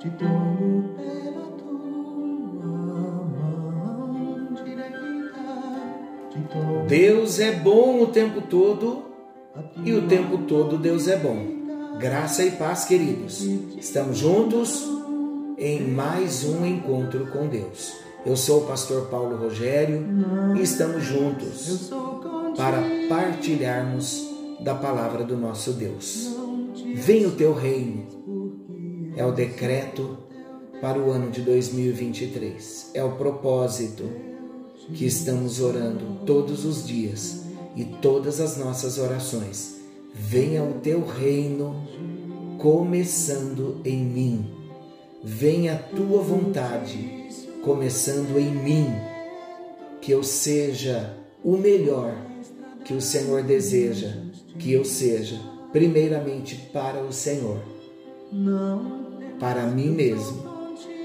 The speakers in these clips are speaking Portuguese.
te tomo pela tua mão direita, Deus é bom o tempo todo e o tempo todo Deus é bom. Graça e paz, queridos. Estamos juntos em mais um encontro com Deus. Eu sou o pastor Paulo Rogério e estamos juntos para partilharmos da palavra do nosso Deus. Venha o teu reino. É o decreto para o ano de 2023. É o propósito que estamos orando todos os dias e todas as nossas orações. Venha o teu reino começando em mim. Venha a tua vontade começando em mim. Que eu seja o melhor que o Senhor deseja que eu seja, primeiramente para o Senhor não para mim mesmo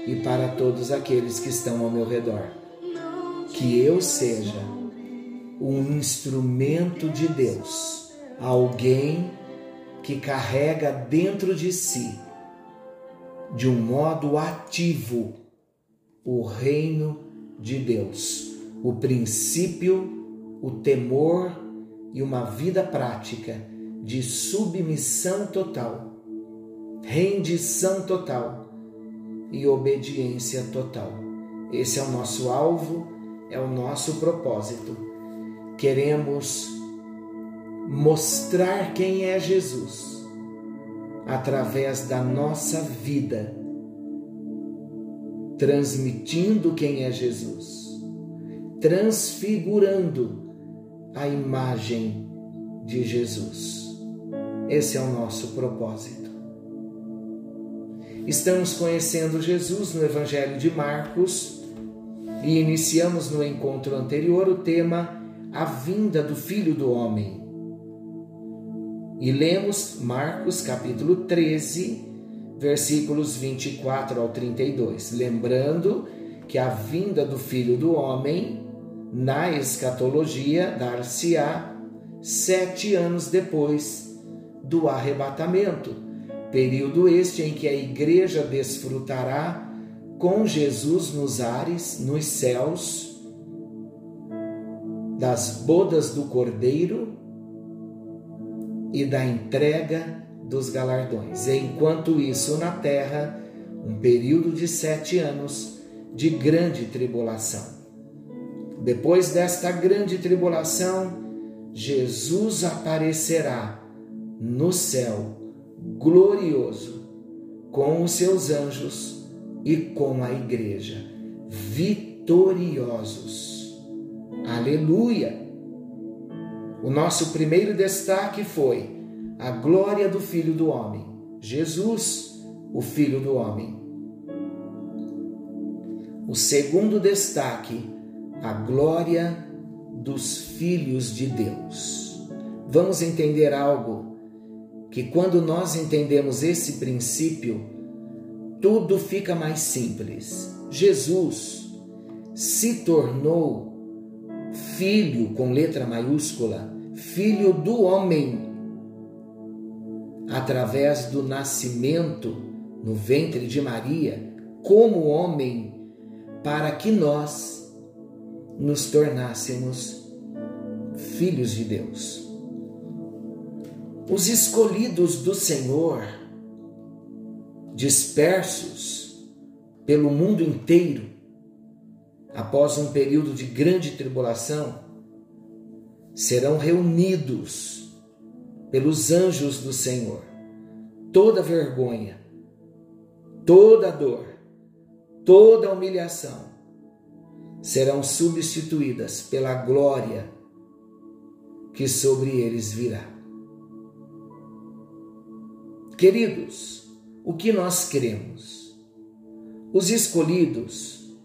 e para todos aqueles que estão ao meu redor. Que eu seja um instrumento de Deus, alguém que carrega dentro de si, de um modo ativo, o reino de Deus, o princípio, o temor e uma vida prática de submissão total rendição total e obediência total. Esse é o nosso alvo, é o nosso propósito. Queremos mostrar quem é Jesus através da nossa vida, transmitindo quem é Jesus, transfigurando a imagem de Jesus. Esse é o nosso propósito. Estamos conhecendo Jesus no Evangelho de Marcos e iniciamos no encontro anterior o tema A Vinda do Filho do Homem. E lemos Marcos capítulo 13, versículos 24 ao 32, lembrando que a vinda do Filho do Homem na escatologia dar-se-á sete anos depois do arrebatamento período este em que a igreja desfrutará com Jesus nos ares, nos céus, das bodas do Cordeiro e da entrega dos galardões. Enquanto isso, na terra, um período de sete anos de grande tribulação. Depois desta grande tribulação, Jesus aparecerá no céu glorioso com os seus anjos e com a igreja, vitoriosos. Aleluia! O nosso primeiro destaque foi a glória do Filho do Homem, Jesus, o Filho do Homem. O segundo destaque, a glória dos filhos de Deus. Vamos entender algo que quando nós entendemos esse princípio, tudo fica mais simples. Jesus se tornou filho com letra maiúscula, filho do homem, através do nascimento no ventre de Maria, como homem, para que nós nos tornássemos filhos de Deus. Os escolhidos do Senhor, dispersos pelo mundo inteiro, após um período de grande tribulação, serão reunidos pelos anjos do Senhor. Toda vergonha, toda dor, toda humilhação serão substituídas pela glória que sobre eles virá. Queridos, o que nós cremos? Os escolhidos,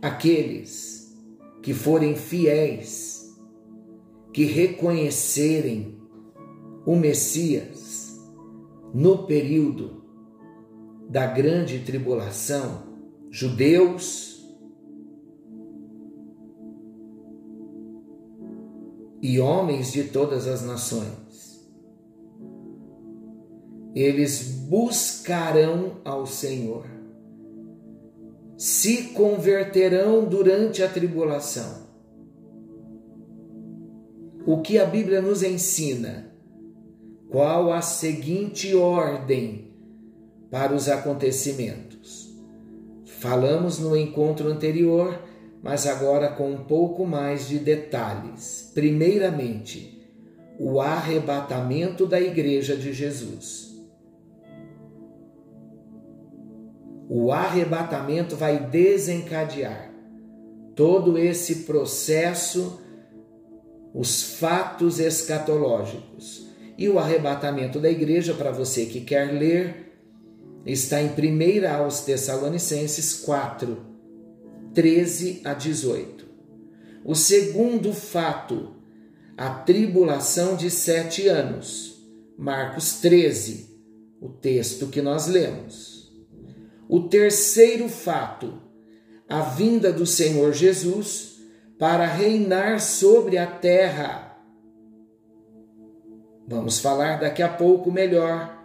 aqueles que forem fiéis, que reconhecerem o Messias no período da grande tribulação, judeus e homens de todas as nações. Eles buscarão ao Senhor. se converterão durante a tribulação. O que a Bíblia nos ensina? Qual a seguinte ordem para os acontecimentos? Falamos no encontro anterior, mas agora com um pouco mais de detalhes. Primeiramente, o arrebatamento da Igreja de Jesus. O arrebatamento vai desencadear todo esse processo, os fatos escatológicos. E o arrebatamento da igreja, para você que quer ler, está em 1 aos Tessalonicenses 4, 13 a 18. O segundo fato, a tribulação de sete anos, Marcos 13, o texto que nós lemos. O terceiro fato, a vinda do Senhor Jesus para reinar sobre a terra. Vamos falar daqui a pouco melhor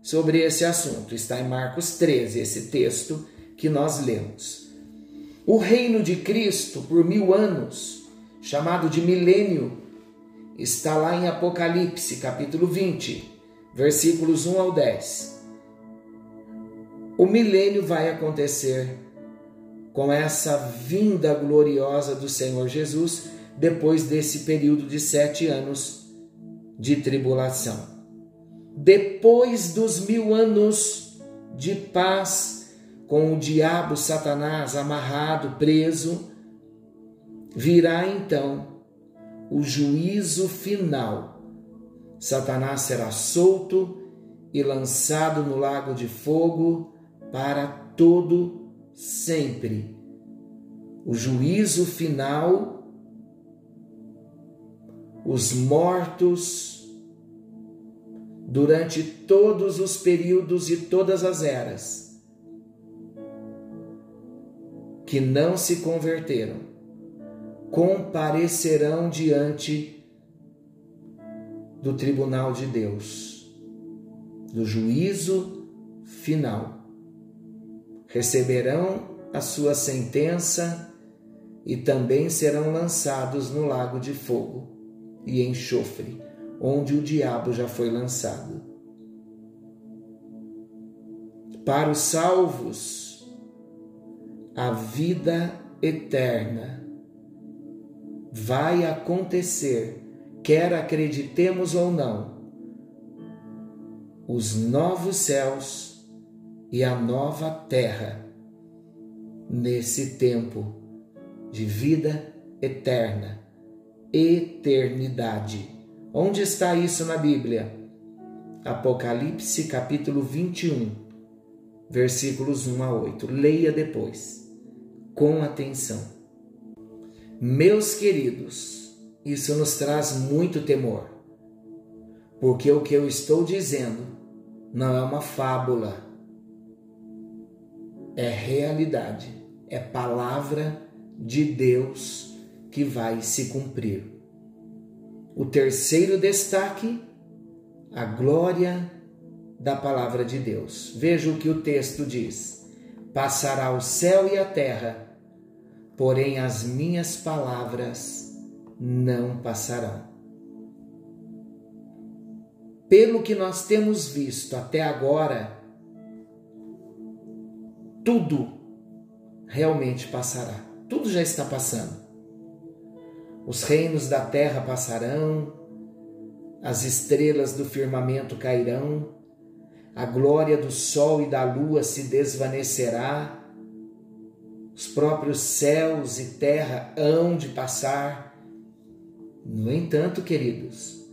sobre esse assunto. Está em Marcos 13, esse texto que nós lemos. O reino de Cristo por mil anos, chamado de milênio, está lá em Apocalipse, capítulo 20, versículos 1 ao 10 o milênio vai acontecer com essa vinda gloriosa do Senhor Jesus depois desse período de sete anos de tribulação. Depois dos mil anos de paz com o diabo Satanás amarrado, preso, virá então o juízo final. Satanás será solto e lançado no lago de fogo para todo sempre. O juízo final, os mortos, durante todos os períodos e todas as eras, que não se converteram, comparecerão diante do tribunal de Deus, do juízo final receberão a sua sentença e também serão lançados no lago de fogo e enxofre, onde o diabo já foi lançado. Para os salvos, a vida eterna vai acontecer, quer acreditemos ou não. Os novos céus e a nova terra nesse tempo de vida eterna, eternidade. Onde está isso na Bíblia? Apocalipse capítulo 21, versículos 1 a 8. Leia depois, com atenção. Meus queridos, isso nos traz muito temor, porque o que eu estou dizendo não é uma fábula é realidade, é palavra de Deus que vai se cumprir. O terceiro destaque, a glória da palavra de Deus. Veja o que o texto diz: Passará o céu e a terra, porém as minhas palavras não passarão. Pelo que nós temos visto até agora, tudo realmente passará. Tudo já está passando. Os reinos da terra passarão, as estrelas do firmamento cairão, a glória do sol e da lua se desvanecerá, os próprios céus e terra hão de passar. No entanto, queridos,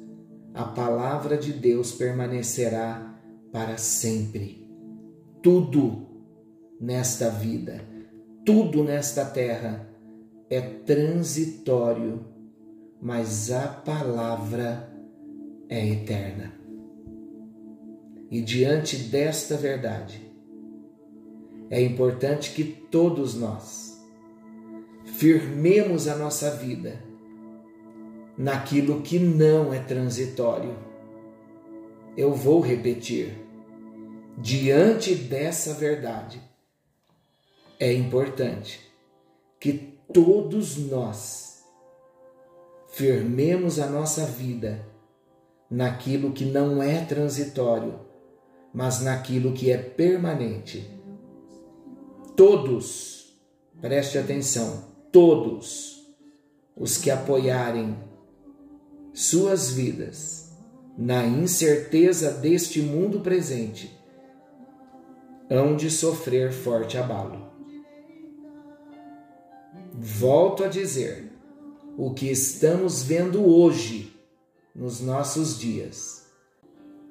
a palavra de Deus permanecerá para sempre. Tudo nesta vida. Tudo nesta terra é transitório, mas a palavra é eterna. E diante desta verdade, é importante que todos nós firmemos a nossa vida naquilo que não é transitório. Eu vou repetir. Diante dessa verdade, é importante que todos nós firmemos a nossa vida naquilo que não é transitório, mas naquilo que é permanente. Todos, preste atenção, todos os que apoiarem suas vidas na incerteza deste mundo presente hão de sofrer forte abalo. Volto a dizer, o que estamos vendo hoje, nos nossos dias,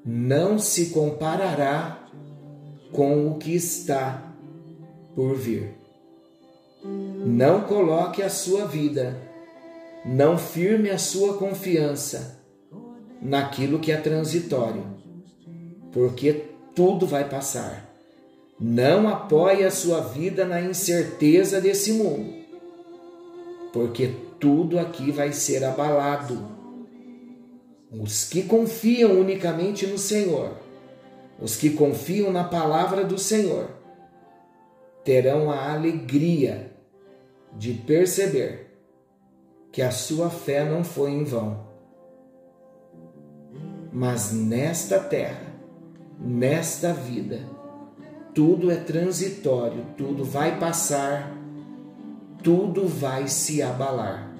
não se comparará com o que está por vir. Não coloque a sua vida, não firme a sua confiança naquilo que é transitório, porque tudo vai passar. Não apoie a sua vida na incerteza desse mundo, porque tudo aqui vai ser abalado. Os que confiam unicamente no Senhor, os que confiam na palavra do Senhor, terão a alegria de perceber que a sua fé não foi em vão. Mas nesta terra, nesta vida, tudo é transitório, tudo vai passar, tudo vai se abalar.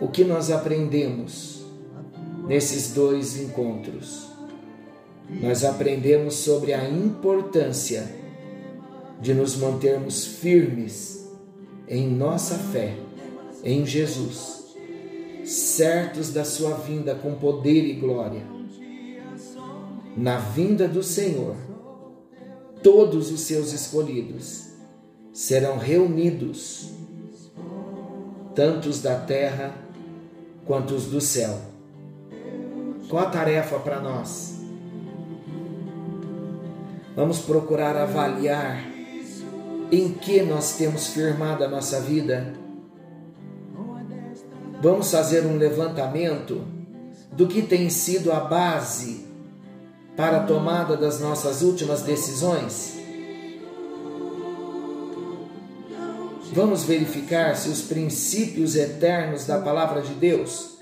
O que nós aprendemos nesses dois encontros? Nós aprendemos sobre a importância de nos mantermos firmes em nossa fé em Jesus, certos da sua vinda com poder e glória. Na vinda do Senhor, todos os seus escolhidos serão reunidos, tantos da terra quanto os do céu. Qual a tarefa para nós? Vamos procurar avaliar em que nós temos firmado a nossa vida. Vamos fazer um levantamento do que tem sido a base para a tomada das nossas últimas decisões. Vamos verificar se os princípios eternos da palavra de Deus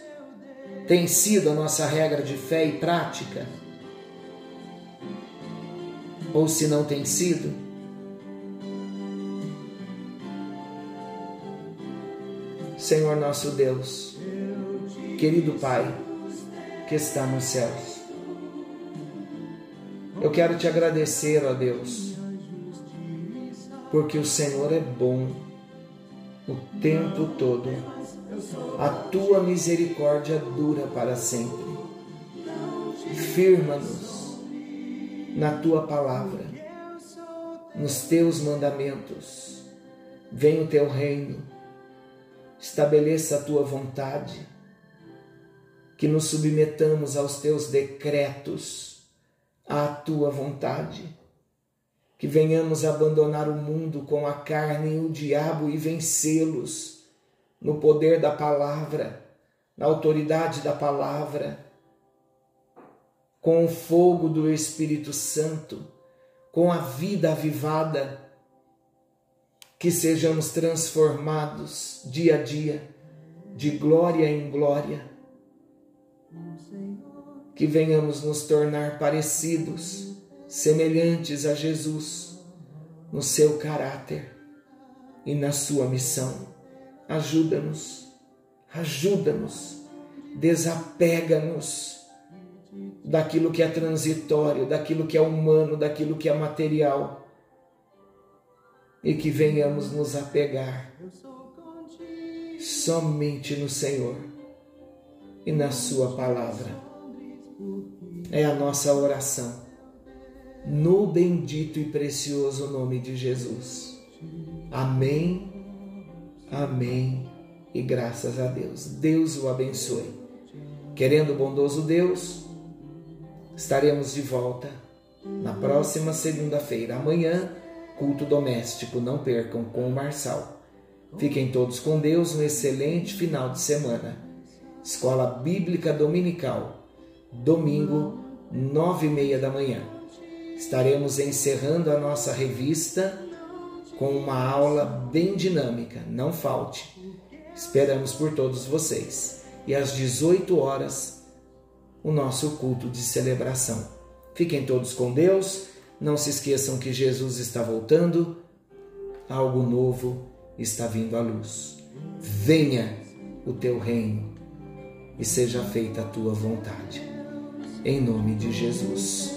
têm sido a nossa regra de fé e prática, ou se não tem sido. Senhor nosso Deus, querido Pai, que está nos céus. Eu quero te agradecer, ó Deus, porque o Senhor é bom o tempo todo. A tua misericórdia dura para sempre. Firma-nos na tua palavra, nos teus mandamentos. Venha o teu reino estabeleça a tua vontade, que nos submetamos aos teus decretos, à tua vontade, que venhamos abandonar o mundo com a carne e o diabo e vencê-los no poder da palavra, na autoridade da palavra, com o fogo do Espírito Santo, com a vida avivada que sejamos transformados dia a dia, de glória em glória, que venhamos nos tornar parecidos, semelhantes a Jesus, no seu caráter e na sua missão. Ajuda-nos, ajuda-nos, desapega-nos daquilo que é transitório, daquilo que é humano, daquilo que é material e que venhamos nos apegar somente no Senhor e na Sua palavra. É a nossa oração, no bendito e precioso nome de Jesus. Amém, amém e graças a Deus. Deus o abençoe. Querendo o bondoso Deus, estaremos de volta na próxima segunda-feira, amanhã culto doméstico, não percam com o Marçal. Fiquem todos com Deus, um excelente final de semana. Escola Bíblica Dominical, domingo, nove e meia da manhã. Estaremos encerrando a nossa revista com uma aula bem dinâmica. Não falte. Esperamos por todos vocês. E às 18 horas, o nosso culto de celebração. Fiquem todos com Deus. Não se esqueçam que Jesus está voltando. Algo novo está vindo à luz. Venha o teu reino e seja feita a tua vontade. Em nome de Jesus.